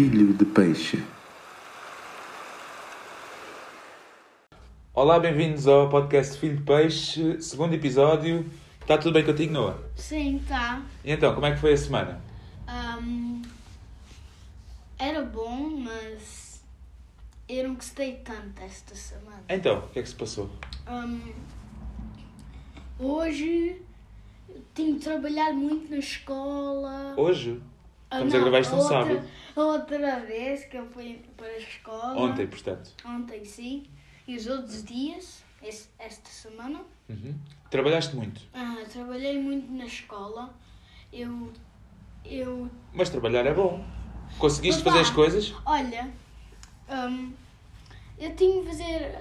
Filho de peixe. Olá, bem-vindos ao podcast Filho de Peixe, segundo episódio. Está tudo bem contigo, Noah? Sim, tá. E então, como é que foi a semana? Ahm, era bom, mas eu não gostei tanto esta semana. Então, o que é que se passou? Ahm, hoje tenho de trabalhar muito na escola. Hoje? Ah, Estamos a não, gravar isto no sábado. Outra vez que eu fui para a escola. Ontem, portanto. Ontem, sim. E os outros dias, esse- esta semana. Uhum. Trabalhaste muito, ah, trabalhei muito na escola. Eu. Eu mas trabalhar é bom. Conseguiste Opa! fazer as coisas? Olha, hum, eu tinha de fazer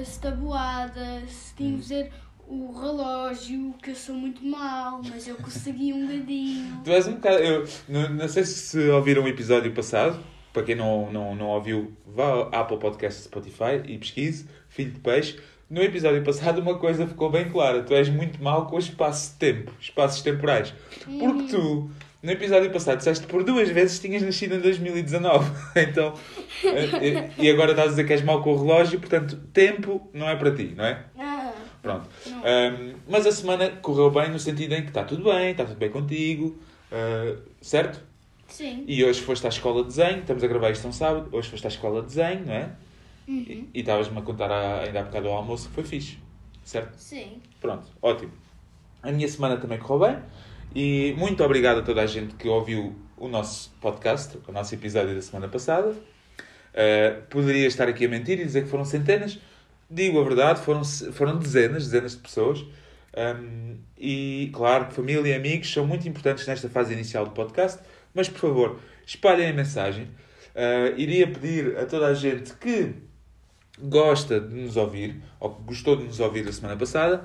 as tabuadas, tinha Hum. de fazer o relógio, que eu sou muito mau, mas eu consegui um gadinho. Tu és um bocado. Eu, não, não sei se ouviram o episódio passado. Para quem não, não, não ouviu, vá ao Apple Podcast Spotify e pesquise Filho de Peixe. No episódio passado, uma coisa ficou bem clara: tu és muito mau com o espaço de tempo, espaços temporais. Porque tu, no episódio passado, disseste por duas vezes tinhas nascido em 2019. Então, eh, e agora estás a dizer que és mau com o relógio, portanto, tempo não é para ti, não é? Ah, Pronto. Um, mas a semana correu bem no sentido em que está tudo bem, está tudo bem contigo, uh, certo? sim. E hoje foste à escola de desenho, estamos a gravar isto um sábado, hoje foste à escola de desenho, não é? Uhum. E estavas-me a contar há- ainda há bocado ao almoço que foi fixe, certo? Sim. Pronto, ótimo. A minha semana também correu bem e muito obrigado a toda a gente que ouviu o nosso podcast, o nosso episódio da semana passada. Uh, poderia estar aqui a mentir e dizer que foram centenas. Digo a verdade, foram, foram dezenas, dezenas de pessoas. Um, e claro família e amigos são muito importantes nesta fase inicial do podcast, mas por favor, espalhem a mensagem. Uh, iria pedir a toda a gente que gosta de nos ouvir, ou que gostou de nos ouvir a semana passada,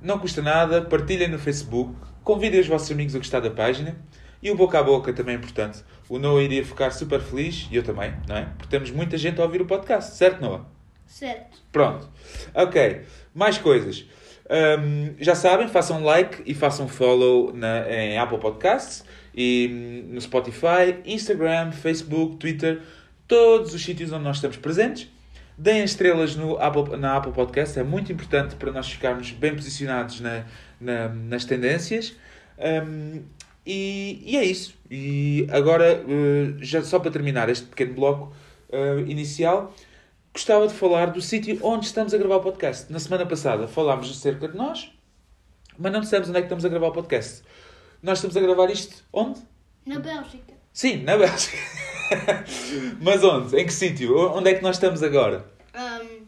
não custa nada, partilhem no Facebook, convidem os vossos amigos a gostar da página e o boca a boca também é importante. O Noah iria ficar super feliz, e eu também, não é? Porque temos muita gente a ouvir o podcast, certo, Noah? Certo. Pronto. Ok. Mais coisas. Hum, já sabem, façam like e façam follow na, em Apple Podcasts e hum, no Spotify, Instagram, Facebook, Twitter, todos os sítios onde nós estamos presentes. Deem estrelas no Apple, na Apple Podcast, é muito importante para nós ficarmos bem posicionados na, na- nas tendências. Hum, e, e é isso. E agora, eh, já só para terminar este pequeno bloco eh, inicial, gostava de falar do sítio onde estamos a gravar o podcast. Na semana passada falámos acerca de nós, mas não dissemos onde é que estamos a gravar o podcast. Nós estamos a gravar isto onde? Na Bélgica. Sim, na Bélgica. mas onde? Em que sítio? Onde é que nós estamos agora? Hum,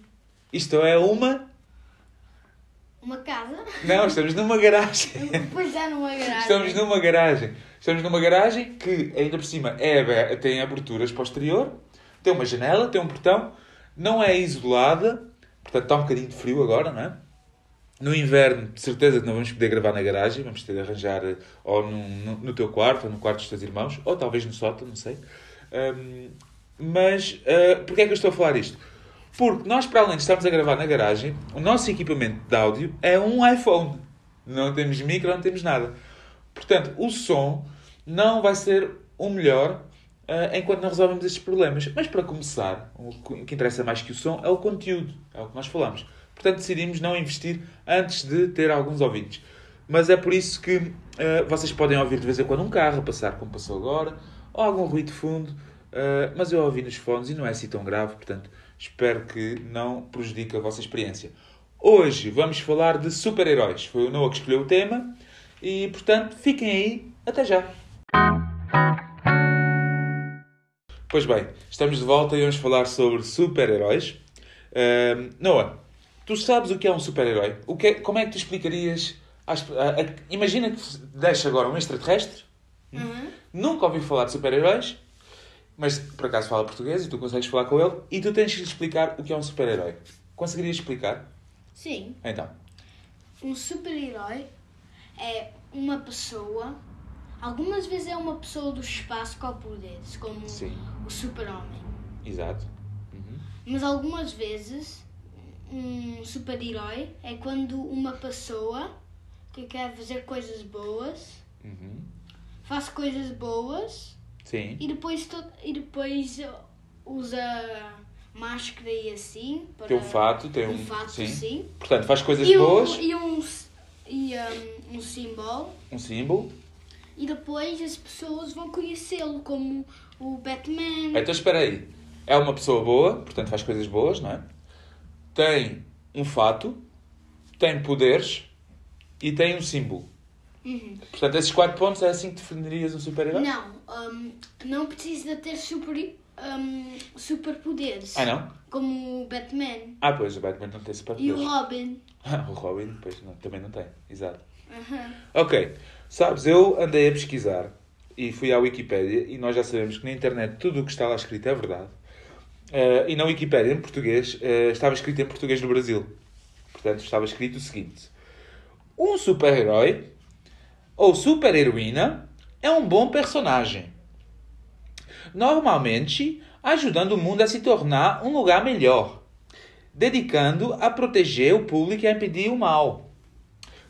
Isto é uma. uma casa. Não, estamos numa garagem. Depois é numa garagem. Estamos numa garagem. Estamos numa garagem que, ainda por cima, é tem aberturas posterior, tem uma janela, tem um portão, não é isolada, portanto está um bocadinho de frio agora, não é? No inverno, de certeza que não vamos poder gravar na garagem, vamos ter de arranjar ou no, no, no teu quarto, ou no quarto dos teus irmãos, ou talvez no sótão, não sei. Ahm, mas, uh, porquê é que eu estou a falar isto? Porque nós, para além de estarmos a gravar na garagem, o nosso equipamento de áudio é um iPhone. Não temos micro, não temos nada. Portanto, o som não vai ser o melhor ah, enquanto não resolvemos estes problemas. Mas para começar, o que interessa mais que o som é o conteúdo, é o que nós falamos. Portanto, decidimos não investir antes de ter alguns ouvintes. Mas é por isso que ah, vocês podem ouvir de vez em quando um carro a passar, como passou agora, ou algum ruído de fundo. ah, mas eu ouvi nos fones e não é assim tão grave, portanto, espero que não prejudique a vossa experiência. Hoje vamos falar de super-heróis. Foi o Noah que escolheu o tema e, portanto, fiquem aí. Até já! Pois bem, estamos de volta e vamos falar sobre super-heróis. Ahm, Noah, tu sabes o que é um super-herói? O que é- como é que tu explicarias? às- a- a- imagina que deixa agora um extraterrestre, Uhum. nunca ouviu falar de super-heróis, mas por acaso fala português e tu consegues falar com ele, e tu tens que lhe explicar o que é um super-herói. Conseguirias explicar? Sim. Então. Um super-herói é uma pessoa. Algumas vezes é uma pessoa do espaço com poderes, como Sim. o super-homem. Exato. Uhum. Mas algumas vezes um super-herói é quando uma pessoa que quer fazer coisas boas Uhum. faz coisas boas Sim. e depois, to- e depois usa máscara e assim. Para, Tem um fato, tem um. um fato, sim. sim. Portanto, faz coisas E um, boas, e um, e, um, um símbolo. um símbolo. E depois as pessoas vão conhecê-lo como o Batman. Então espera aí. É uma pessoa boa, portanto faz coisas boas, não é? Tem um fato, tem poderes e tem um símbolo. Uhum. Portanto, esses quatro pontos é assim que definirias um super-herói? Não, um, não precisa ter super, um, superpoderes. Ah, não? Como o Batman Ah, pois, o Batman não tem e o superpoderes. Robin. Ah, o Robin, pois, não, também não tem. Exato. Aham. Ok. Sabes, eu andei a pesquisar e fui à Wikipédia e nós já sabemos que na internet tudo o que está lá escrito é verdade. Eh, e na Wikipédia, em português, eh, estava escrito em português do Brasil. Portanto, estava escrito o seguinte: Um super-herói ou super-heroína é um bom personagem. Normalmente, ajudando o mundo a se tornar um lugar melhor, dedicando a proteger o público e a impedir o mal.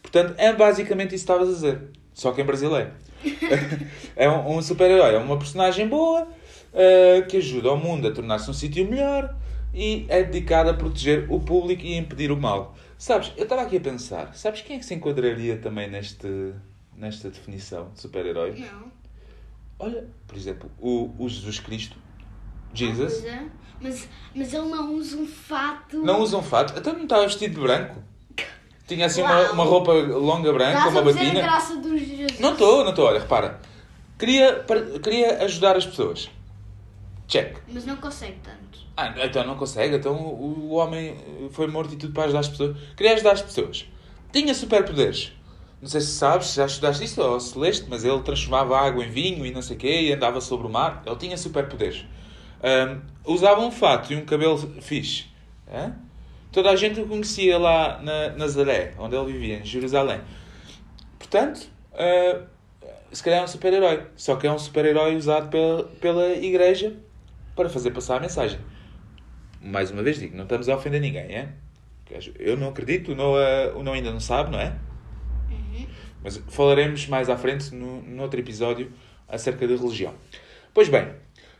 Portanto, é basicamente isso que estavas a dizer. Só que em brasileiro. é um, um super-herói, é uma personagem boa eh, que ajuda o mundo a tornar-se um sítio melhor e é dedicado a proteger o público e impedir o mal. Sabes, eu estava aqui a pensar, sabes quem é que se enquadraria também neste, nesta definição de super-herói? Não. Olha, por exemplo, o, o Jesus Cristo, Jesus, Pois é. Mas, mas ele não usa um fato. não usa um fato, até não estava vestido de branco. Tinha assim uma, uma roupa longa branca, Estás uma a dizer a batina. graça dos Jesus. Não estou, não estou. Olha, repara. Queria, par- queria ajudar as pessoas. Check. Mas não consegue tanto. Ah, então não consegue. Então o, o homem foi morto e tudo para ajudar as pessoas. Queria ajudar as pessoas. Tinha superpoderes. Não sei se sabes, se já estudaste isso ou se leste, mas ele transformava água em vinho e não sei o quê e andava sobre o mar. Ele tinha superpoderes. Ahm, usava um fato e um cabelo fixe. Hã? Toda a gente o conhecia lá na Nazaré, onde ele vivia, em Jerusalém. Portanto, ah, se calhar é um super-herói. Só que é um super-herói usado pela, pela igreja para fazer passar a mensagem. Mais uma vez digo, não estamos a ofender ninguém, é? Eu não acredito, o Noah, o Noah ainda não sabe, não é? Uhum. Mas falaremos mais à frente, no, no outro episódio, acerca da religião. Pois bem,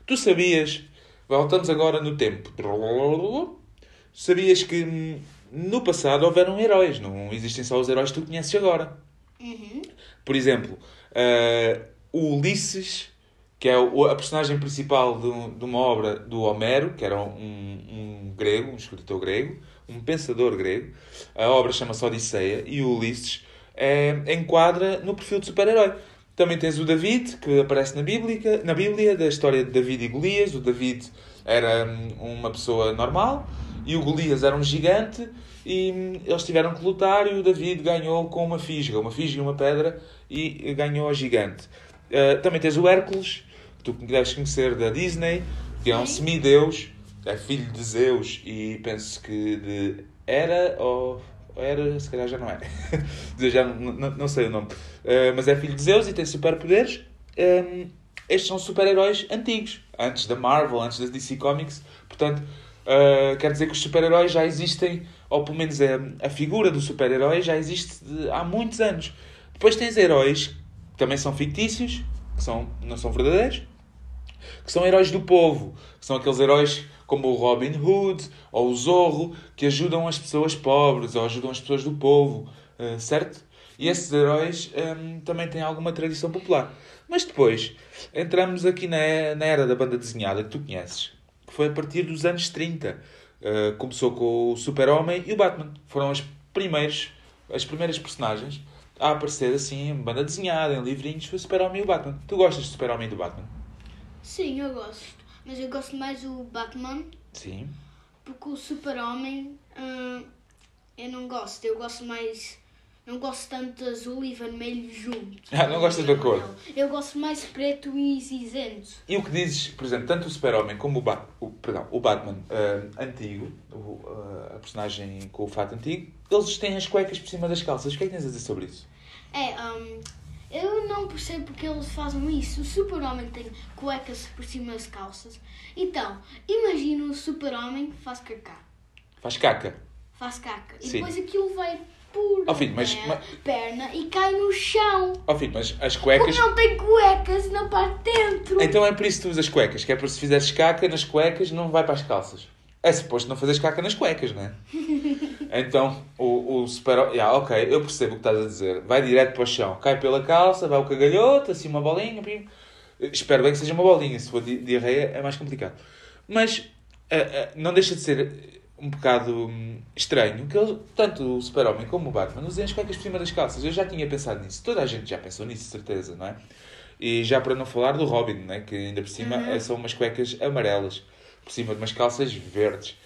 tu sabias, voltamos agora no tempo. Sabias que no passado houveram heróis, não existem só os heróis que tu conheces agora. Uhum. Por exemplo, eh, o Ulisses, que é o- a personagem principal de, de uma obra do Homero, que era um, um grego, um escritor grego, um pensador grego. A obra chama-se Odisseia e o Ulisses eh, enquadra no perfil de super-herói. Também tens o David, que aparece na Bíblia, na Bíblia, da história de David e Golias. O David era hum, uma pessoa normal e o Golias era um gigante e hum, eles tiveram que lutar e o David ganhou com uma fisga, uma fisga e uma pedra e ganhou ao gigante. Uh, também tens o Hércules, que tu deves conhecer da Disney, que é um semideus, é filho de Zeus e penso que de Hera ou era, se calhar já não é. já não, não, não sei o nome. Uh, mas é filho de Zeus e tem superpoderes. Um, estes são super-heróis antigos, antes da Marvel, antes da DC Comics. Portanto, uh, quer dizer que os super-heróis já existem, ou pelo menos a, a figura do super-herói já existe de- há muitos anos. Depois tens heróis que também são fictícios, que são, não são verdadeiros, que são heróis do povo, que são aqueles heróis como o Robin Hood ou o Zorro, que ajudam as pessoas pobres ou ajudam as pessoas do povo, eh, certo? E esses heróis hum, também têm alguma tradição popular. Mas depois entramos aqui na, na era da banda desenhada que tu conheces, foi a partir dos anos 30. Eh, começou com o Super-Homem e o Batman. Foram as, primeiros, as primeiras personagens a aparecer assim em banda desenhada, em livrinhos, foi o Super-Homem e o Batman. Tu gostas do Super-Homem e do Batman? Sim, eu gosto. Mas eu gosto mais do Batman Sim. porque o Super-Homem hum, eu não gosto. Eu gosto mais. Não gosto tanto de azul e vermelho junto. Ah, não gostas da cor? Eu gosto mais preto e cinzento. E o que dizes, por exemplo, tanto o Super-Homem como o, Bat o, perdão, o Batman ah, antigo, o, ah, a personagem com o fato antigo, eles têm as cuecas por cima das calças. O que é que tens a dizer sobre isso? É, hum, eu não percebo porque eles fazem isso. O super-homem tem cuecas por cima das calças. Então, imagina o super-homem que faz cacá. Faz caca. Faz caca. E Sim. depois aquilo vai por Oh, filho, mas- a mas- perna e cai no chão. Ó filho, mas as Porque cuecas. não tem cuecas na parte de dentro. Então é por isso que tu usas cuecas, que é para se fizeres caca nas cuecas não vai para as calças. É suposto não fazeres caca nas cuecas, não é? Então o, o super. Yeah, ok, eu percebo o que estás a dizer. Vai direto para o chão, cai pela calça, vai o cagalhoto, assim uma bolinha. Pim. Espero bem que seja uma bolinha, se for di- diarreia é mais complicado. Mas ah, ah, não deixa de ser um bocado hum, estranho que ele, tanto o Super-Homem como o Batman usem as cuecas por cima das calças. Eu já tinha pensado nisso. Toda a gente já pensou nisso, certeza, não é? E já para não falar do Robin, né? que ainda por cima Uhum. eh, são umas cuecas amarelas, por cima de umas calças verdes.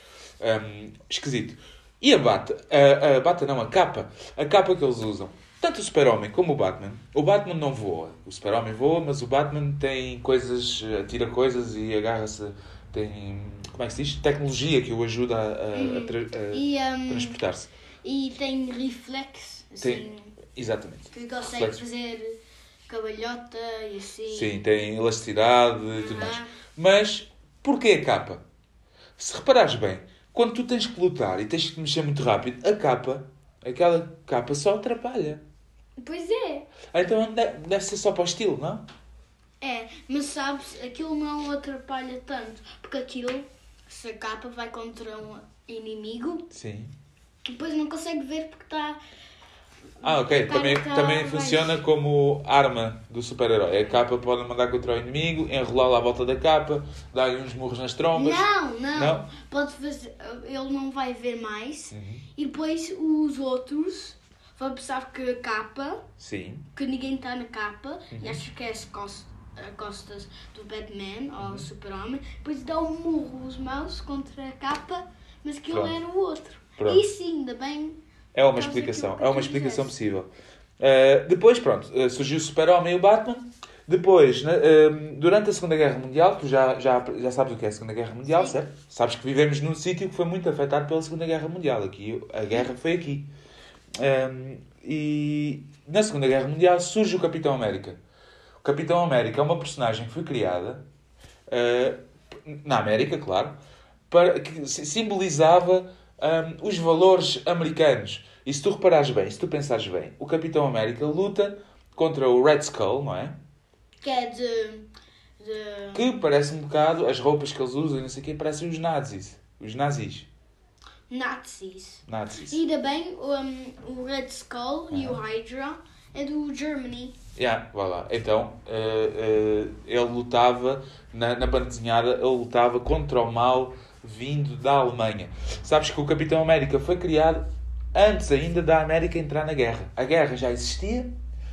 Hum, esquisito. E a bata? A, a bata não, a capa. A capa que eles usam. Tanto o Super-Homem como o Batman. O Batman não voa. O Super-Homem voa, mas o Batman tem coisas, eh, tira coisas e agarra-se. Tem. Como é que se diz? Tecnologia que o ajuda a, a- a tra- a E, um, transportar-se. e tem reflexo, assim, Tem- Exatamente. que consegue reflexo. fazer cabalhota e assim. Sim, tem elasticidade e tudo mais. Mas porquê a capa? Se reparares bem, quando tu tens que lutar e tens que mexer muito rápido, a capa, aquela capa só atrapalha. Pois é. Então de- deve ser só para o estilo, não? É, mas sabes, aquilo não atrapalha tanto, porque aquilo, se a capa vai contra um inimigo, Sim. depois não consegue ver porque está... Ah, ok. Também, tá também mais- funciona como arma do super-herói. A capa pode mandar contra o inimigo, enrolá-la à volta da capa, dar-lhe uns murros nas trombas. Não, não, Não? Pode fazer, ele não vai ver mais Uhum. e depois os outros vão pensar que a capa, Sim. que ninguém está na capa, Uhum. e acham que é as costas, costas do Batman ou o super-homem, depois dá um murro os maus contra a capa, mas aquilo Pronto. é no outro. Pronto. E sim, ainda bem É uma explicação. que É uma explicação possível. Uh, depois, pronto, uh, surgiu o Super-Homem e o Batman. Depois, um, durante a Segunda Guerra Mundial, tu já, já, já sabes o que é a Segunda Guerra Mundial, Sim. certo? Sabes que vivemos num sítio que foi muito afetado pela Segunda Guerra Mundial. Aqui, a guerra foi aqui. Um, e na Segunda Guerra Mundial surge o Capitão América. O Capitão América é uma personagem que foi criada uh, na América, claro, para, que si- simbolizava um, os valores americanos. E se tu reparares bem, se tu pensares bem, o Capitão América luta contra o Red Skull, não é? que é de... de... Que parece um bocado, as roupas que eles usam e não sei o quê, parecem os nazis. Os nazis. Nazis. Nazis. E ainda bem, um, o Red Skull e o Hydra é do Germany. Yeah, vá lá. Então, eh, eh, ele lutava, na, na banda desenhada, ele lutava contra o mal vindo da Alemanha. Sabes que o Capitão América foi criado antes ainda da América entrar na guerra. A guerra já existia,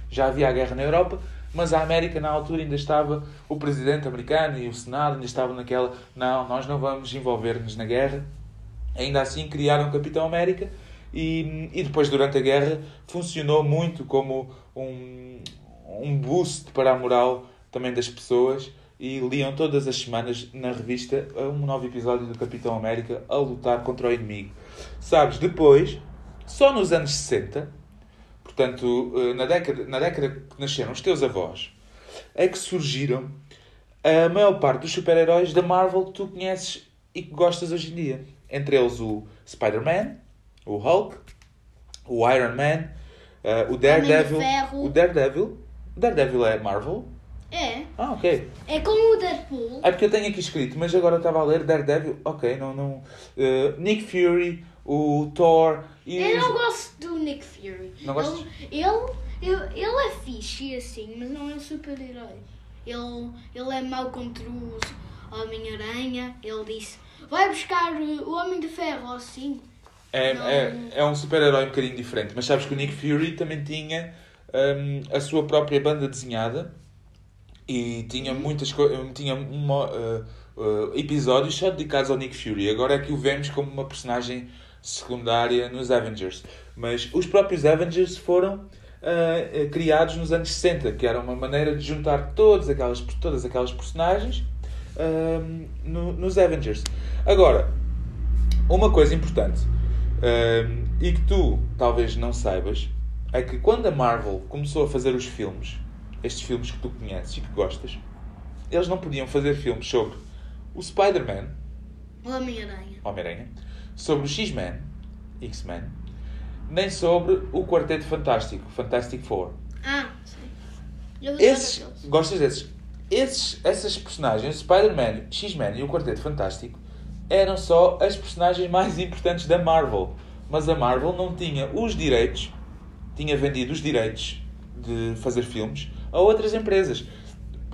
já havia a guerra na Europa, mas a América na altura ainda estava, o presidente americano e o Senado ainda estavam naquela, não, nós não vamos envolver-nos na guerra. Ainda assim criaram o Capitão América e, e depois durante a guerra funcionou muito como um, um boost para a moral também das pessoas e liam todas as semanas na revista um novo episódio do Capitão América a lutar contra o inimigo. Sabes, depois, só nos anos 60, portanto, eh, na década, na década que nasceram os teus avós, é que surgiram a maior parte dos super-heróis da Marvel que tu conheces e que gostas hoje em dia. Entre eles o Spider-Man, o Hulk, o Iron Man, eh, o Daredevil. O Daredevil. O Daredevil é Marvel? É. Ah, ok. É como o Deadpool. É porque eu tenho aqui escrito, mas agora eu estava a ler Daredevil. Ok, não. não eh, Nick Fury, o Thor e. Eu não gosto do Nick Fury. Não gostas? Ele, ele, ele, é fixe assim, mas não é um super-herói. Ele, ele é mau contra os Homem-Aranha. Ele disse: vai buscar uh, o Homem de Ferro assim. É, Não. é, é um super-herói um bocadinho diferente. Mas sabes que o Nick Fury também tinha hum, a sua própria banda desenhada e tinha muitas coisas. Tinha uma, uh, uh, episódios só dedicados ao Nick Fury. Agora é que o vemos como uma personagem secundária nos Avengers. Mas os próprios Avengers foram uh, uh, criados nos anos 60, que era uma maneira de juntar todas aquelas, todas aquelas personagens hum, no- nos Avengers. Agora, uma coisa importante e que tu talvez não saibas é que quando a Marvel começou a fazer os filmes, estes filmes que tu conheces e que gostas, eles não podiam fazer filmes sobre o Spider-Man, Homem-Aranha. Homem-Aranha, sobre o X-Men, X-Men, nem sobre o Quarteto Fantástico, Fantastic Four. Ah, sei. Eu Esses, gostas desses? Esses, essas personagens, Spider-Man, X-Men e o Quarteto Fantástico, eram só as personagens mais importantes da Marvel. Mas a Marvel não tinha os direitos, tinha vendido os direitos de fazer filmes a outras empresas.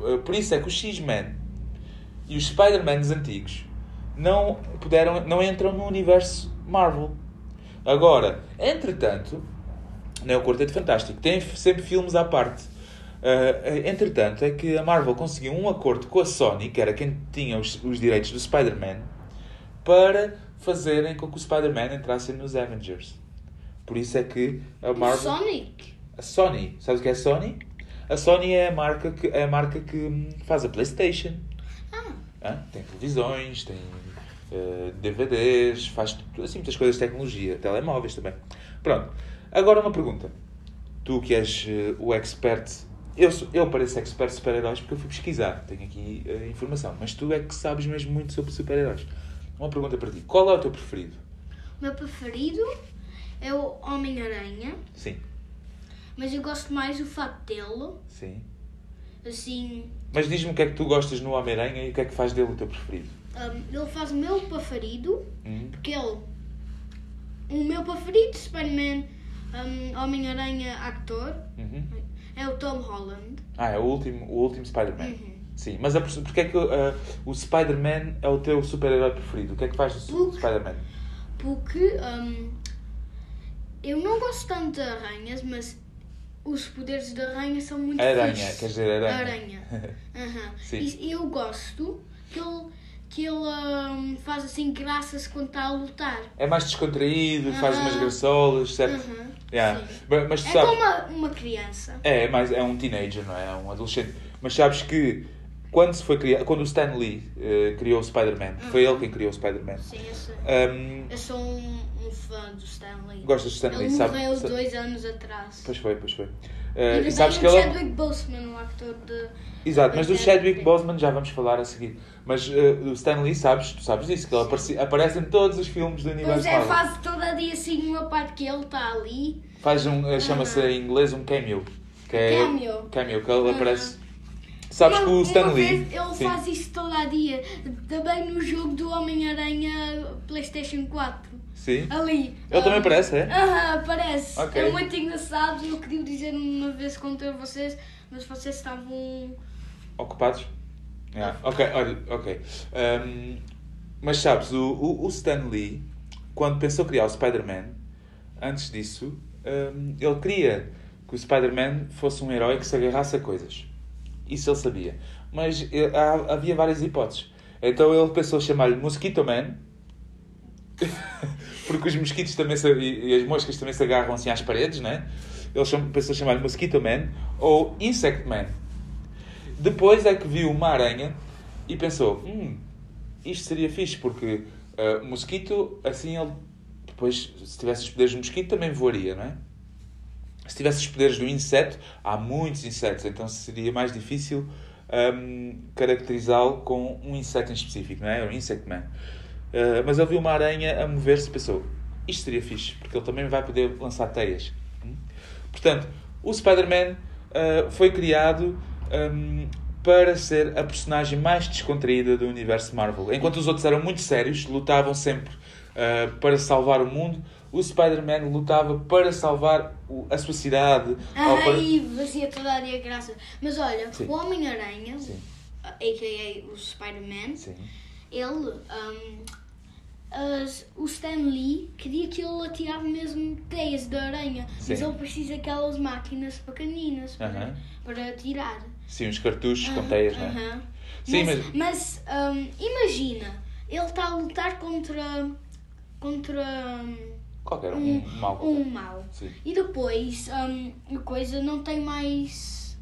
Eh, Por isso é que os X-Men e os Spider-Mans antigos não puderam, não entram no universo Marvel. Agora, entretanto, não é o Quarteto Fantástico, tem sempre filmes à parte. Uh, entretanto, é que a Marvel conseguiu um acordo com a Sony, que era quem tinha os, os direitos do Spider-Man, para fazerem com que o Spider-Man entrasse nos Avengers. Por isso é que a Marvel. Sonic. A Sony, sabes o que é a Sony? A Sony é a marca que, é a marca que hum, faz a PlayStation. Ah, Hã? Tem televisões, tem eh, DVDs, faz assim, muitas coisas de tecnologia, telemóveis também. Pronto. Agora uma pergunta. Tu que és eh, o expert, eu, sou- eu pareço expert de super-heróis porque eu fui pesquisar, tenho aqui eh, informação, mas tu é que sabes mesmo muito sobre super-heróis. Uma pergunta para ti. Qual é o teu preferido? o meu preferido é o Homem-Aranha, Sim, mas eu gosto mais do fato dele. sim. Assim, Mas diz-me o que é que tu gostas no Homem-Aranha e o que é que faz dele o teu preferido. um, ele faz o meu preferido, Hum? porque ele. O meu preferido Spider-Man, um, Homem-Aranha actor, Uhum. é o Tom Holland. Ah, é o último, o último Spider-Man. Uhum. Sim, mas a, perso- porque é que uh, o Spider-Man é o teu super-herói preferido? O que é que faz do Spider-Man? Porque um, eu não gosto tanto de aranhas, mas os poderes da aranha são muito Aranha, fixes. quer dizer aranha. Aranha. Aham. Sim. E eu gosto que ele, que ele um, faz assim graças quando está a lutar. É mais descontraído, faz Aham. umas graçolas, certo? Aham, Yeah. Mas tu É sabes. como uma, uma criança. É, mas é um teenager, não é? É um adolescente. Mas sabes que quando, se foi criado, quando o Stan Lee eh, criou o Spider-Man, foi Uhum. ele quem criou o Spider-Man. Sim, eu sei. Um, Eu sou um, um fã do Stanley. Gostas do Stan Lee, Ele sabe- morreu sabe- dois anos atrás. pois foi, pois foi. ainda e sabes que ele é- Chadwick Boseman, o actor de... Exato, mas do Chadwick Boseman já vamos falar a seguir. Mas eh, o Stan Lee, sabes, tu sabes disso, que ele aparece, aparece em todos os filmes do universo Pois é, Marvel. faz todo dia assim uma parte que ele está ali. Faz um, chama-se em inglês um cameo. Que é, Cameo. Cameo, que ele aparece. Sabes Uma- que o Stan Lee. ele Sim. faz isso todo a dia. Também no jogo do Homem-Aranha PlayStation 4. Sim. Ali. Ele também Ah, aparece, é? Aham, aparece. Ok. É muito engraçado. Eu queria dizer uma vez contra vocês, mas vocês estavam. Ocupados? Yeah. Ok, olha, ok. Um, mas sabes, o, o, o Stan Lee, quando pensou criar o Spider-Man, antes disso, um, ele queria que o Spider-Man fosse um herói que se agarrasse a coisas. Isso ele sabia. Mas eh, há- havia várias hipóteses. Então ele pensou chamar-lhe Mosquito Man, porque os mosquitos também se, e, as moscas também se agarram assim às paredes, né? Ele pensou chamar-lhe Mosquito Man ou Insect Man. Depois é que viu uma aranha e pensou: hum, isto seria fixe, porque uh, mosquito, assim ele. Depois, se tivesse os poderes do mosquito, também voaria, não é? Se tivesse os poderes do inseto, há muitos insetos, então seria mais difícil um, caracterizá-lo com um inseto em específico, não é? O Insect Man. Uh, mas ele viu uma aranha a mover-se e pensou: isto seria fixe, porque ele também vai poder lançar teias. Hum? Portanto, o Spider-Man uh, foi criado um, para ser a personagem mais descontraída do universo Marvel. Enquanto os outros eram muito sérios, lutavam sempre uh, para salvar o mundo, o Spider-Man lutava para salvar o- a sua cidade. Ah, para- fazia toda a dia graça. Mas olha, Sim. o Homem-Aranha, a.k.a. o Spider-Man, ele. um, as- o Stan Lee queria que ele atirava mesmo teias de aranha, mas Sim. ele precisa daquelas máquinas pequeninas para, Aham. para atirar. Sim, os cartuchos com Aham, teias, não é? aham. Sim, mas, mas, um, imagina, ele está a lutar contra contra Qualquer um, um, um mal. um mal. Sim. E depois um, a coisa não tem mais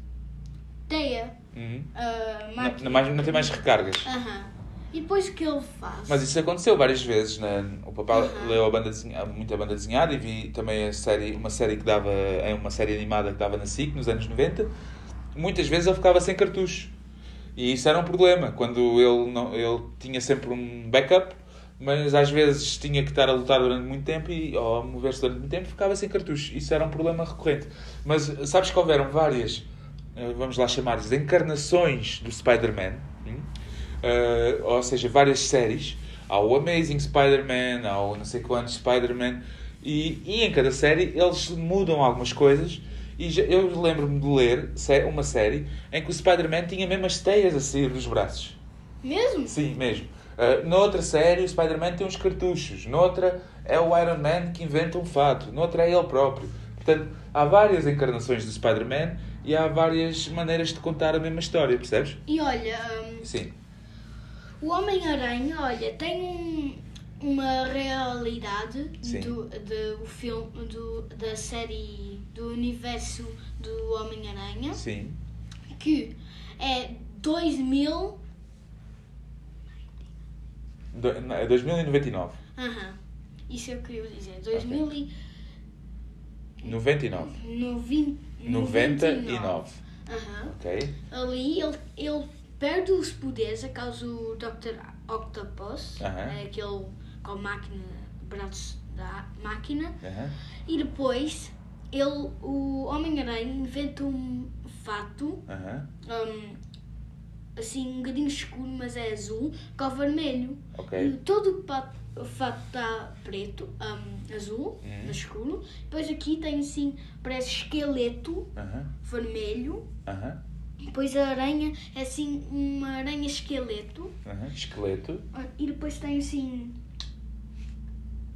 teia. Uhum. uh, Não, não mais- não tem mais recargas. Aham. E depois o que ele faz? Mas isso aconteceu várias vezes. Né? O papá Uhum. leu a banda desenhada, muita banda desenhada e vi também a série, uma série que dava, é uma série animada que dava na SIC nos anos 90. Muitas vezes ele ficava sem cartucho. E isso era um problema. Quando ele, não, ele tinha sempre um backup mas às vezes tinha que estar a lutar durante muito tempo e ou a mover-se durante muito tempo ficava sem cartuchos. Isso era um problema recorrente. Mas sabes que houveram várias, eh, vamos lá chamar-lhes, encarnações do Spider-Man? Eh, ou seja, várias séries. Há o Amazing Spider-Man, há o não sei quantos Spider-Man, e, e em cada série eles mudam algumas coisas. E já- eu lembro-me de ler uma série em que o Spider-Man tinha mesmo as teias a sair dos braços. Mesmo? Sim, mesmo. Uh, noutra série, o Spider-Man tem uns cartuchos. Noutra, é o Iron Man que inventa um fato. Noutra, é ele próprio. Portanto, há várias encarnações do Spider-Man e há várias maneiras de contar a mesma história, percebes? E olha, hum, Sim. o Homem-Aranha, olha, tem um- uma realidade Sim. do, do filme, do, da série, do universo do Homem-Aranha, Sim. que é 2000. Do, é 2099. Aham, isso eu queria dizer. 2000 e 99. novin- 99. Aham. Ok? Ali ele, ele perde os poderes a causa do Dr. Octopus, é aquele com a máquina, braços da máquina, Aham. e depois ele, o Homem-Aranha inventa um fato, Aham. um, assim um bocadinho escuro, mas é azul, com o vermelho. Ok. E todo o fato está preto, um, azul, Uhum. escuro. Depois aqui tem assim, parece esqueleto Aham. vermelho. Aham. Depois a aranha é assim uma aranha esqueleto. Esqueleto. Ah, E depois tem assim.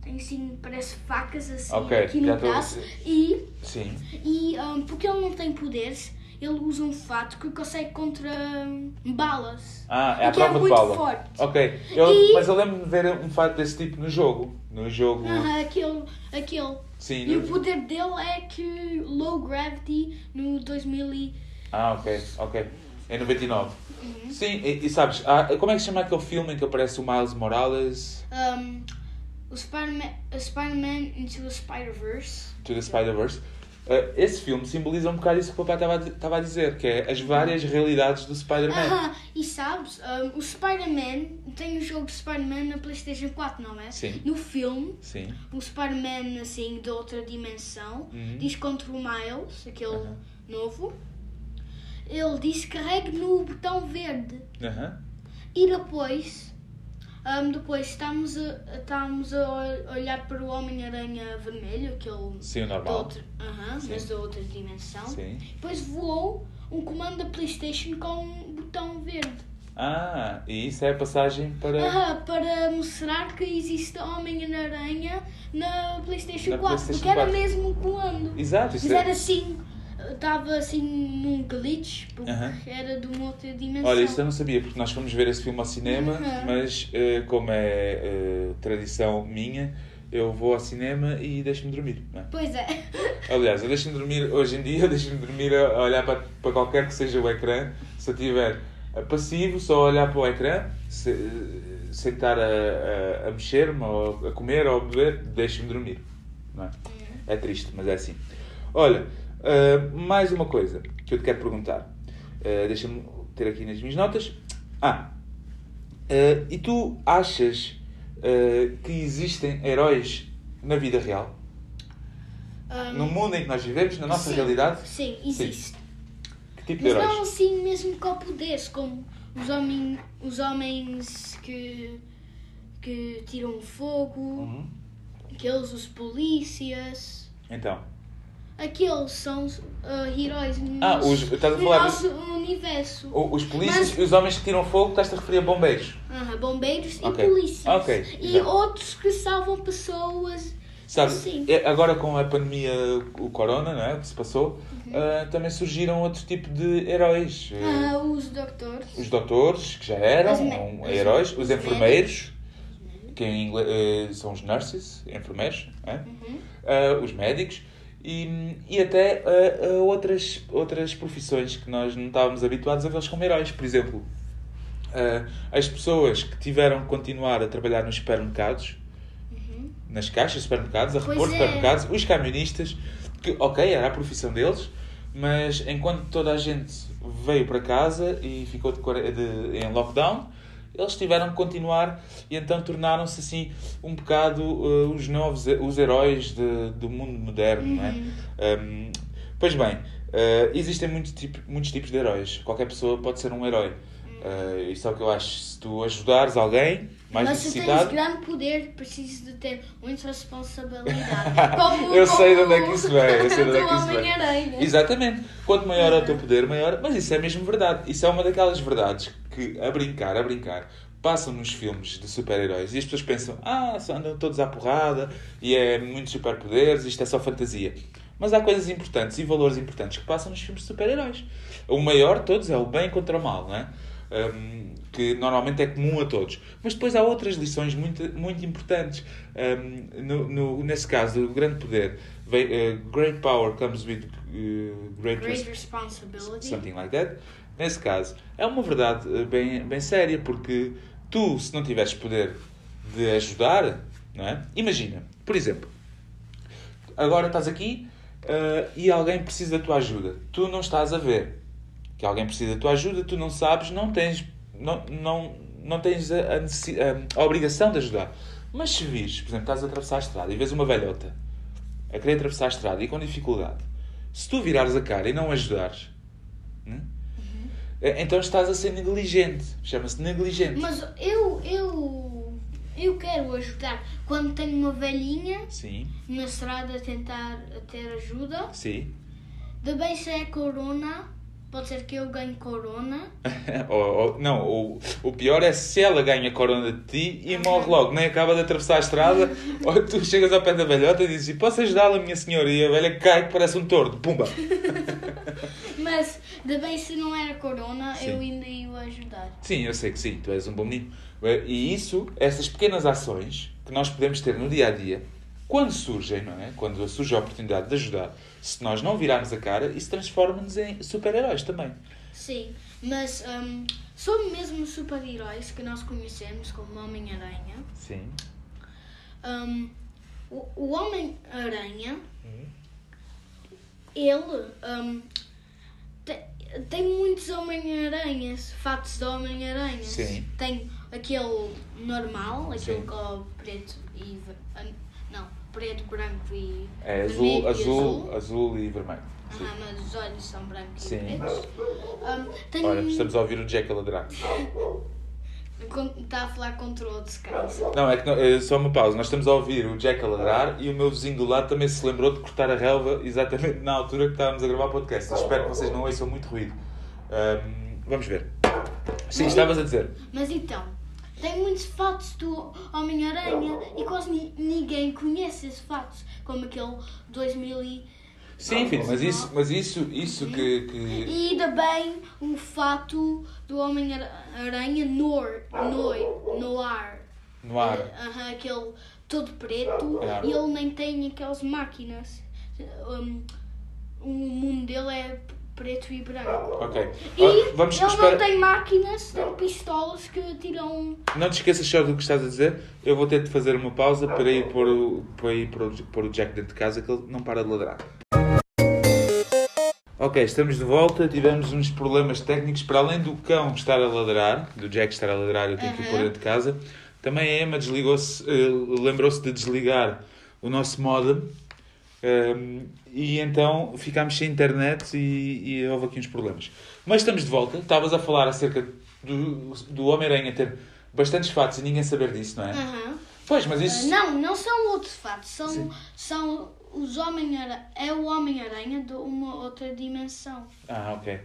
Tem assim, parece facas assim Ok, aqui no braço. E, Sim. e ah, porque ele não tem poderes, ele usa um fato que consegue contra hum, balas. Ah, é a é prova de muito bala. forte. Ok. Eu, E- Mas eu lembro-me de ver um fato desse tipo no jogo. No jogo. Ah, aquele, aquele. Sim. E no- o poder dele é que low gravity no 2000 e... Ah, ok, ok. Em 99. Uhum. Sim, e, e sabes, há- como é que se chama aquele filme em que aparece o Miles Morales Um, o Spider-Man a Spider-Man Into the Spider-Verse. to the Spider-Verse? Uh, esse filme simboliza um bocado isso que o papai estava a di- estava a dizer, que é as várias realidades do Spider-Man. Ah, e sabes, um, o Spider-Man tem o jogo de Spider-Man na PlayStation 4, não é? Sim. No filme, Sim. o Spider-Man assim de outra dimensão Uhum. diz contra o Miles, aquele Aham. novo, ele diz carregue no botão verde. Aham. E depois, um, depois estamos a, estamos a ol- olhar para o Homem-Aranha vermelho, aquele Sim, o normal. outra, aham, Sim. mas da outra dimensão. Sim. Depois voou um comando da Playstation com um botão verde. Ah, e isso é a passagem para. Ah, para mostrar que existe Homem-Aranha na Playstation Na 4. PlayStation porque era 4. mesmo um comando. Exato, isso Mas é. era assim, estava assim num glitch, porque Aham. era de uma outra dimensão. Olha, isso eu não sabia, porque nós fomos ver esse filme ao cinema, Uhum. mas eh, como é eh, tradição minha, eu vou ao cinema e deixo-me dormir. É? Pois é. Aliás, eu deixo-me dormir, hoje em dia, eu deixo-me dormir a olhar para, para qualquer que seja o ecrã. Se eu estiver passivo, só olhar para o ecrã, se, sem estar a, a, a mexer-me, ou a comer, ou a beber, deixo-me dormir. É? é triste, mas é assim. Olha, ah, mais uma coisa que eu te quero perguntar. Ah, Deixa-me ter aqui nas minhas notas. Ah, ah, e tu achas que existem heróis na vida real? Um, No mundo em que nós vivemos, na nossa sim, realidade? Sim, existe. Que tipo de Mas não heróis? assim mesmo com poderes, como os, homem, os homens que, que tiram fogo, Uhum. aqueles os polícias. Então. Aqueles são ah, heróis no, Ah, nosso, os- estás a no nosso universo. o- Os polícias Mas- e os homens que tiram fogo, estás-te a referir a bombeiros. Aham, bombeiros Ok. e polícias. Ok, E exato. outros que salvam pessoas. Sabe, Sim. é- agora com a pandemia, o corona, não é? Que se passou, Uhum. ah, também surgiram outro tipo de heróis. Ah, Ah, os doutores. Os doutores, que já eram um, heróis, os, os enfermeiros, que em inglês são os nurses, enfermeiros, é? Uhum. Ah, os médicos e, e até ah, ah, outras, outras profissões que nós não estávamos habituados a vê-los como heróis. Por exemplo, ah, as pessoas que tiveram que continuar a trabalhar nos supermercados, nas caixas de supermercados, a repor é. supermercados, os camionistas, que, ok, era a profissão deles, mas enquanto toda a gente veio para casa e ficou de, de- em lockdown, eles tiveram que continuar e então tornaram-se assim um bocado uh, os novos os heróis de, do mundo moderno, não é? Um, pois bem, uh, existem muitos, tipo, muitos tipos de heróis. Qualquer pessoa pode ser um herói. Uh, isso é o que eu acho. Se tu ajudares alguém mais Mas se tens necessitado. grande poder, precisas de ter muita responsabilidade. Como, Eu sei de como onde é que isso vem, eu sei de onde é que isso vem. Exatamente. Quanto maior é o teu poder, maior. Mas isso é mesmo verdade. Isso é uma daquelas verdades que, a brincar, a brincar, passam nos filmes de super-heróis e as pessoas pensam: ah, andam todos à porrada e é muitos superpoderes, isto é só fantasia. Mas há coisas importantes e valores importantes que passam nos filmes de super-heróis. O maior de todos é o bem contra o mal, não é? Um, que normalmente é comum a todos. Mas depois há outras lições muito, muito importantes. Um, no, no, nesse caso, o grande poder, vem, uh, great power comes with uh, great, Great res- responsibility. something like that. Nesse caso, é uma verdade uh, bem, bem séria, porque tu, se não tiveres poder de ajudar, não é? Imagina, por exemplo, agora estás aqui uh, e alguém precisa da tua ajuda. Tu não estás a ver que alguém precisa da tua ajuda, tu não sabes, não tens, não, não, não tens a, a- a obrigação de ajudar. Mas se vires, por exemplo, estás a atravessar a estrada e vês uma velhota a querer atravessar a estrada e com dificuldade, se tu virares a cara e não ajudares, né? Eh, então estás a ser negligente. Chama-se negligente. Mas eu, eu, eu quero ajudar. Quando tenho uma velhinha Sim, na estrada a tentar ter ajuda, sim. de bem se é corona, pode ser que eu ganhe corona. ou, ou- não, o, o pior é se ela ganha corona de ti e morre logo, nem acaba de atravessar a estrada, ou tu chegas ao pé da velhota e dizes: Posso ajudá-la, minha senhora? E a velha cai que parece um tordo, pumba! Mas de bem se não era corona, Sim. eu ainda ia ajudar. Sim, eu sei que sim, tu és um bom menino. E isso, essas pequenas ações que nós podemos ter no dia a dia, quando surgem, não é? Quando surge a oportunidade de ajudar, se nós não virarmos a cara, isso transforma-nos em super-heróis também. Sim, mas hum, sobre mesmo super-heróis que nós conhecemos como Homem-Aranha, Sim. hum, o, o Homem-Aranha, ele hum, te- tem muitos Homem-Aranhas, fatos de Homem-Aranhas. Sim. Tem aquele normal, aquele Sim. com preto e. ah, Não, preto, branco e. É azul, e azul, azul e vermelho. Sim. Aham, mas os olhos são brancos Sim. e pretos. Hum, tem Olha, estamos a ouvir o Jack ladrar. Está a falar contra outros cães. Não, é que não, é só uma pausa. Nós estamos a ouvir o Jack a ladrar e o meu vizinho do lado também se lembrou de cortar a relva exatamente na altura que estávamos a gravar o podcast. Eu espero que vocês não ouçam muito ruído. Ahm, vamos ver. Sim, estavas a dizer. Mas então, tem muitos fatos do Homem-Aranha e quase ni- ninguém conhece esses fatos. Como aquele 2000 e... Sim, filho, mas isso, mas isso, isso que, que... E também o fato do Homem-Aranha Noir, Noir, Noir. no ar. Aham, aquele todo preto É. e ele nem tem aquelas máquinas. Um, o mundo dele é preto e branco. Ok. E Ah, vamos ele espera- não tem máquinas, tem pistolas que tiram. Não te esqueças só do que estás a dizer. Eu vou ter de fazer uma pausa para ir pôr o, para ir pôr o, pôr o Jack dentro de casa que ele não para de ladrar. Ok, estamos de volta. Tivemos uns problemas técnicos. Para além do cão estar a ladrar, do Jack estar a ladrar, eu tenho que o pôr Aham. dentro de casa. Também a Emma desligou-se, eh, lembrou-se de desligar o nosso modem. Um, e então ficámos sem internet e, e houve aqui uns problemas. Mas estamos de volta. Estavas a falar acerca do, do Homem-Aranha ter bastantes fatos e ninguém saber disso, não é? Aham. Pois, mas isso. Não, não são outros fatos, são, Sim. são os Homem-Aranha. É o Homem-Aranha de uma outra dimensão. Ah, ok.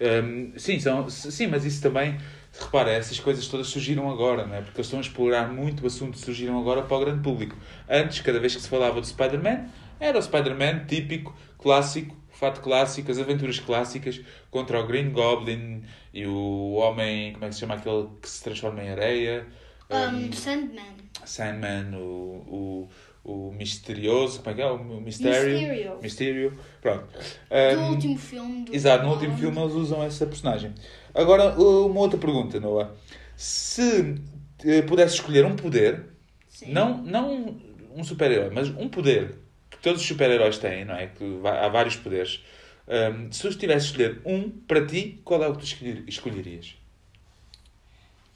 Um, sim, são, sim, mas isso também, repara, essas coisas todas surgiram agora, não é? Porque eles estão a explorar muito o assunto, surgiram agora para o grande público. Antes, cada vez que se falava do Spider-Man, era o Spider-Man típico, clássico, fato clássico, as aventuras clássicas contra o Green Goblin e o homem, como é que se chama aquele que se transforma em areia? Um, Sandman. Sandman, o, o, o misterioso, como é que é? O mistério. Mysterio. Mysterio. Pronto. Do Um, último filme. Do Exato, no último filme eles usam essa personagem. Agora, uma outra pergunta, Noah. Se eh, pudesse escolher um poder, Sim. não, não um super-herói, mas um poder que todos os super-heróis têm, não é? Que há vários poderes. Um, se tu tivesse escolher um para ti, qual é o que tu escolher- escolherias?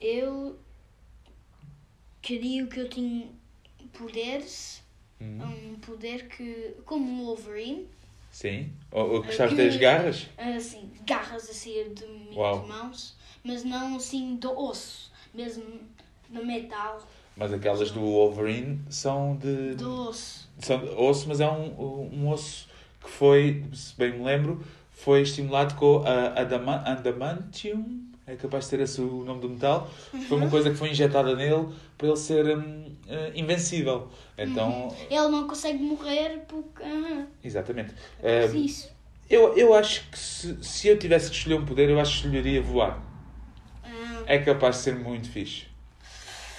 Eu queria que eu tinha poderes, Hum, um poder que, como o Wolverine, Sim. Ou, ou gostavas de ter as garras? assim, garras a sair de minhas Uau. mãos, mas não assim do osso, mesmo de metal, Mas aquelas do Wolverine são de. do osso. São de osso, mas é um, um osso que foi, se bem me lembro, foi estimulado com a adama- adamantium. É capaz de ter esse o nome do metal. Foi uma coisa que foi injetada nele para ele ser hum, eh, invencível. Então, Ele não consegue morrer porque. Ah, exatamente. é Eh, isso. eu, eu acho que se, se eu tivesse que escolher um poder, eu acho que escolheria voar. Ah, É capaz de ser muito fixe.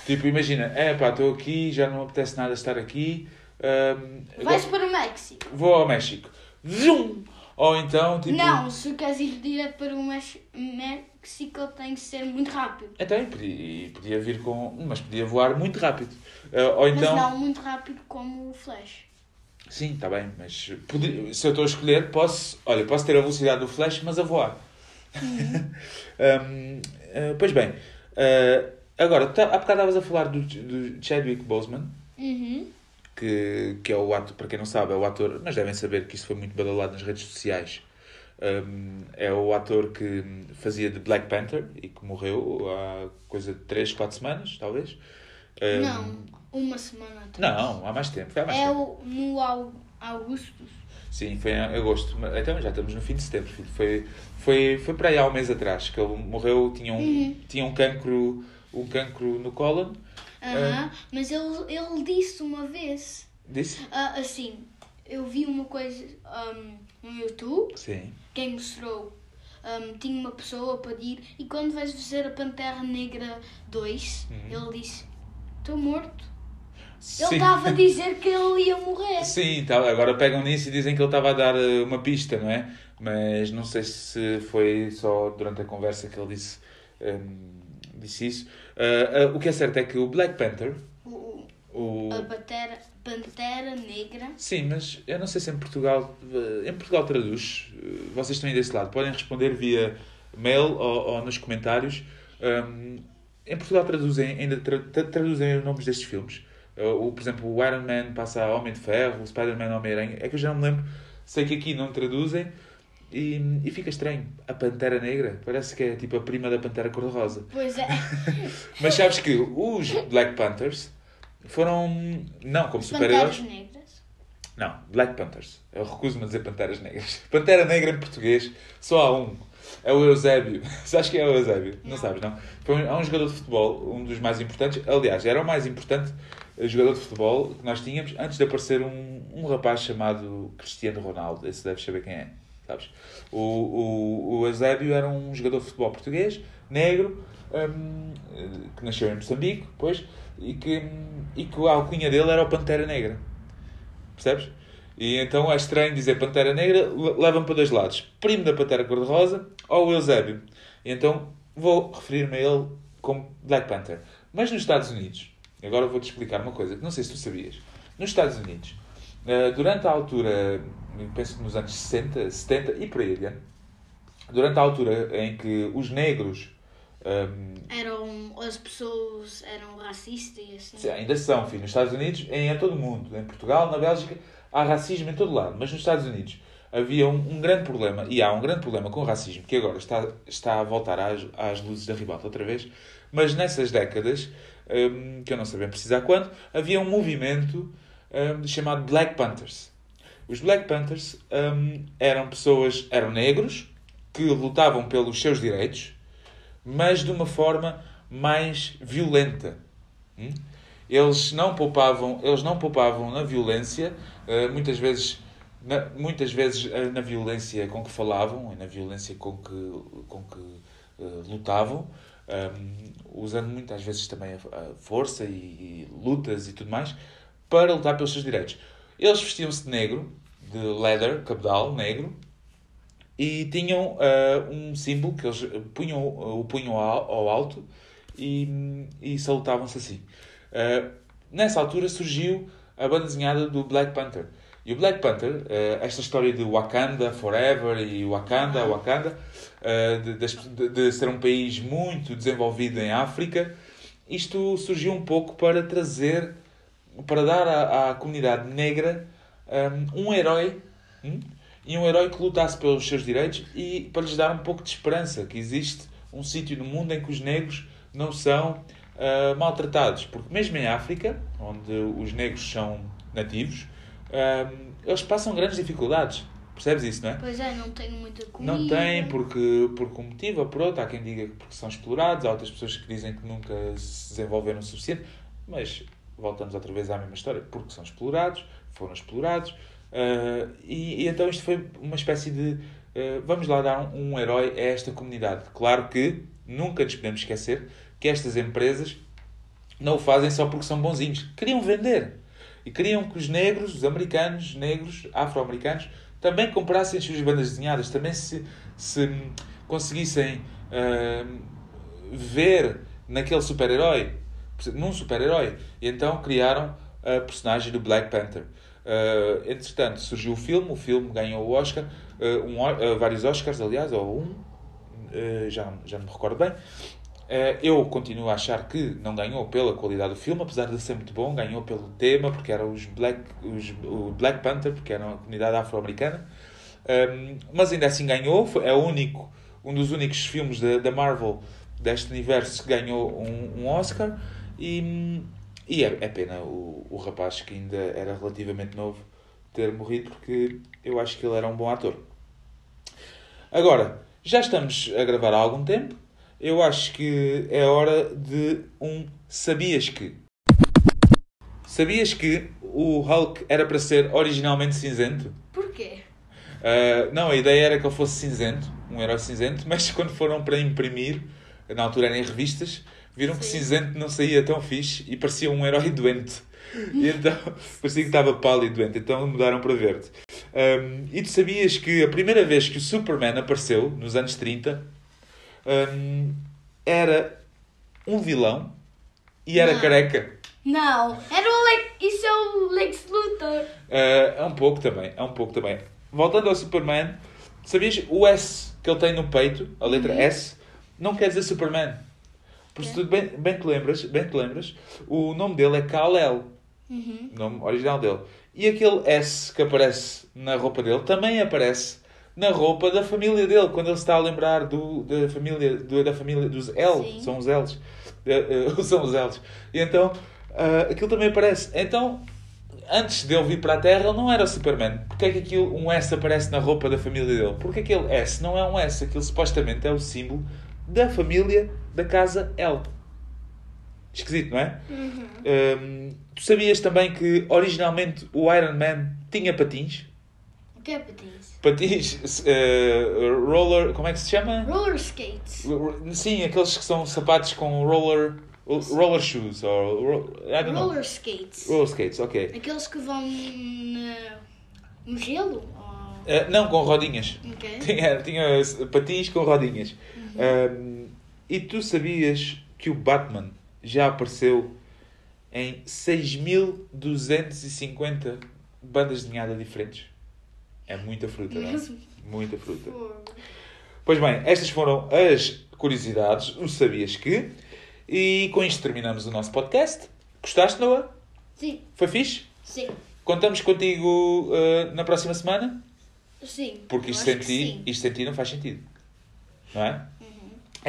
Tipo, imagina, é pá, estou aqui, já não me apetece nada estar aqui. hum, vais para o México. Vou ao México. Zum! Ou então, tipo. Não, se queres ir direto para o Mex- México, tem que ser muito rápido. Até podia, podia vir com. Mas podia voar muito rápido. Ah, ou então. Mas não muito rápido como o Flash. Sim, está bem, mas se eu estou a escolher, posso. Olha, posso ter a velocidade do Flash, mas a voar. Hum, ah, pois bem, ah, agora, tá, há bocado estavas a falar do, do Chadwick Boseman, Uhum. que, que é o ator, para quem não sabe, é o ator, mas devem saber que isso foi muito badalado nas redes sociais. Um, é o ator que fazia de Black Panther e que morreu há coisa de 3, 4 semanas, talvez. Um, Não, uma semana atrás. Não, há mais tempo. Há mais É tempo. o, no Au- Augusto. Sim, foi em agosto. Então já estamos no fim de setembro. filho. Foi, foi, foi para aí há um mês atrás que ele morreu, tinha um, Uhum. tinha um cancro, um cancro no cólon. Aham, Mas ele, ele disse uma vez, Disse? ah, assim, eu vi uma coisa ahm, no YouTube, Sim. quem mostrou, ahm, tinha uma pessoa para ir, e quando vais ver a Pantera Negra 2, Uhum. ele disse, estou morto. Ele Sim. estava a dizer que ele ia morrer. Sim, tá, agora pegam nisso e dizem que ele estava a dar eh, uma pista, não é? Mas não sei se foi só durante a conversa que ele disse, ehm, disse isso. Ah, ah, o que é certo é que o Black Panther, O, a Pantera, Pantera Negra, Sim, mas eu não sei se em Portugal, eh, em Portugal traduz, eh, vocês estão aí desse lado, podem responder via mail ou, ou nos comentários. Ahm, em Portugal traduzem, ainda tra- tra- traduzem os nomes destes filmes. Eh, o, por exemplo, o Iron Man passa a Homem de Ferro, o Spider-Man Homem-Aranha. É que eu já não me lembro. Sei que aqui não traduzem e, e fica estranho. A Pantera Negra parece que é tipo a prima da Pantera Cor-de-Rosa. pois é, Mas sabes que os Black Panthers foram, não como super-heróis. Panteras Negras. Não, Black Panthers. Eu recuso-me a dizer Panteras Negras. Pantera Negra em português, só há um. É o Eusébio. Sabes quem é o Eusébio? Não, Não. sabes, não? Foi um, é um jogador de futebol, um dos mais importantes. Aliás, era o mais importante eh, jogador de futebol que nós tínhamos antes de aparecer um, um rapaz chamado Cristiano Ronaldo. Esse deves saber quem é, sabes? O, o, o Eusébio era um jogador de futebol português, negro, hum, eh, que nasceu em Moçambique, pois, e que, e que a alcunha dele era o Pantera Negra. Percebes? E então é estranho dizer Pantera Negra, le- leva-me para dois lados. Primo da Pantera Cor-de-Rosa ou Eusébio. E então vou referir-me a ele como Black Panther. Mas nos Estados Unidos, agora vou-te explicar uma coisa que não sei se tu sabias. Nos Estados Unidos, eh, durante a altura, penso que nos anos 60, 70 e por aí durante a altura em que os negros hum, Eram, as pessoas eram racistas e assim. Sim, ainda são, filho. Nos Estados Unidos, em, em todo o mundo. Em Portugal, na Bélgica, há racismo em todo lado. Mas nos Estados Unidos havia um, um grande problema, e há um grande problema com o racismo, que agora está, está a voltar às, às luzes da ribalta outra vez. Mas nessas décadas, hum, que eu não sei bem precisar quando, havia um movimento hum, chamado Black Panthers. Os Black Panthers eram pessoas, eram negros, que lutavam pelos seus direitos, mas de uma forma mais violenta. Hum? Eles não poupavam, eles não poupavam na violência, eh, muitas vezes na, muitas vezes eh, na violência com que falavam e na violência com que com que eh, lutavam, usando muitas vezes também a, a força e, e lutas e tudo mais para lutar pelos seus direitos. Eles vestiam-se de negro, de leather, cabedal negro, e tinham ah, um símbolo que eles punham o punham ao, alto e, e salutavam-se assim. Ah, nessa altura surgiu a banda desenhada do Black Panther. E o Black Panther, eh, esta história de Wakanda Forever e Wakanda, Wakanda, eh, de, de, de ser um país muito desenvolvido em África, isto surgiu um pouco para trazer, para dar à, à comunidade negra um, um herói, hum? E um herói que lutasse pelos seus direitos e para lhes dar um pouco de esperança, que existe um sítio no mundo em que os negros não são uh, maltratados. Porque mesmo em África, onde os negros são nativos, uh, eles passam grandes dificuldades. Percebes isso, não é? Pois é, não têm muita comida. Não têm porque, por um motivo ou por outro. Há quem diga que porque são explorados, há outras pessoas que dizem que nunca se desenvolveram o suficiente. Mas voltamos outra vez à mesma história. Porque são explorados, foram explorados. Uh, e, e, então isto foi uma espécie de. Uh, vamos lá dar um, um herói a esta comunidade. Claro que nunca nos podemos esquecer que estas empresas não o fazem só porque são bonzinhos. Queriam vender. E queriam que os negros, os americanos, negros, afro-americanos, também comprassem as suas bandas desenhadas, também se, se conseguissem uh, ver naquele super-herói, num super-herói. E então criaram a personagem do Black Panther. Uh, entretanto, surgiu o filme, o filme ganhou o Oscar, uh, um, uh, vários Oscars, aliás, ou um, já, já não me recordo bem. eu continuo a achar que não ganhou pela qualidade do filme, apesar de ser muito bom, ganhou pelo tema, porque era os Black, os, o Black Panther, porque era uma comunidade afro-americana. Um, mas ainda assim ganhou, é o único, um dos únicos filmes da Marvel deste universo que ganhou um, um Oscar. E, e é, é pena o, o rapaz que ainda era relativamente novo ter morrido, porque eu acho que ele era um bom ator. Agora, já estamos a gravar há algum tempo. Eu acho que é hora de um Sabias que. Sabias que o Hulk era para ser originalmente cinzento? Porquê? Uh, não, a ideia era que ele fosse cinzento, um herói cinzento, mas quando foram para imprimir, na altura eram em revistas, viram Sim. que cinzento não saía tão fixe e parecia um herói doente. E então parecia que estava pálido doente, então mudaram para verde. Um, e tu sabias que a primeira vez que o Superman apareceu, nos anos 30, um, era um vilão e era não. careca. Não, era o Lex, isso é o Lex Luthor. Uh, é um pouco também, é um pouco também. Voltando ao Superman, sabias o S que ele tem no peito, a letra uhum. S, não quer dizer Superman. Porque se tu bem, bem, te lembras, bem te lembras, o nome dele é Kal-El. Uhum. O nome original dele. E aquele S que aparece na roupa dele também aparece na roupa da família dele, quando ele está a lembrar do, da, família, do, da família dos L, Sim. são os L's. Uh, uh, são os L's. E então, uh, aquilo também aparece. Então, antes de ele vir para a Terra, ele não era Superman. Porquê é que aquilo, um S aparece na roupa da família dele? Porque aquele S não é um S, aquilo supostamente é o símbolo da família da casa L. Esquisito, não é? Uhum. Um, tu sabias também que originalmente o Iron Man tinha patins? O que é patins? Patins, uh, roller, como é que se chama? Roller skates. Sim, aqueles que são sapatos com roller, roller shoes. Don't roller know. skates. Roller skates, ok. Aqueles que vão no gelo? Uh, não, com rodinhas. Okay. Tinha, tinha patins com rodinhas. Um, e tu sabias que o Batman já apareceu em 6.250 bandas desenhadas diferentes? É muita fruta, não é? Muita fruta. Pois bem, estas foram as curiosidades, o sabias que. E com isto terminamos o nosso podcast. Gostaste, Noah? Sim. Foi fixe? Sim. Contamos contigo uh, na próxima semana? Sim. Porque isto sem, ti, isto sem ti não faz sentido. Não é?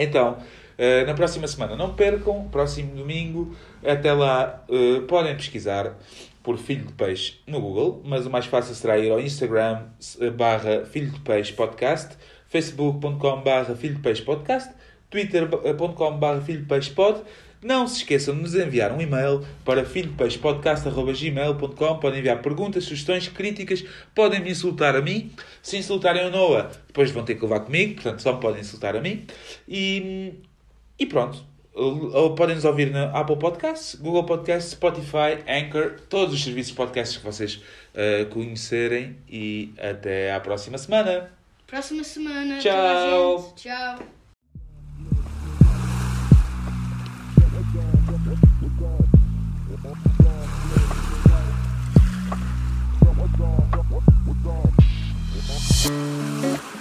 Então, uh, na próxima semana não percam, próximo domingo, até lá uh, podem pesquisar por Filho de Peixe no Google, mas o mais fácil será ir ao Instagram eh, barra Filho de Peixe Podcast, facebook.com barra Filho de Peixe Podcast, twitter.com barra Filho de Peixe Pod, não se esqueçam de nos enviar um e-mail para filhopeixepodcast.gmail.com. Podem enviar perguntas, sugestões, críticas. Podem me insultar a mim. Se insultarem o Noah, depois vão ter que levar comigo. Portanto, só me podem insultar a mim. E, e pronto. Ou podem nos ouvir na Apple Podcasts, Google Podcasts, Spotify, Anchor, todos os serviços de podcasts que vocês uh, conhecerem. E até à próxima semana. Próxima semana. Tchau. Tchau. Thank you.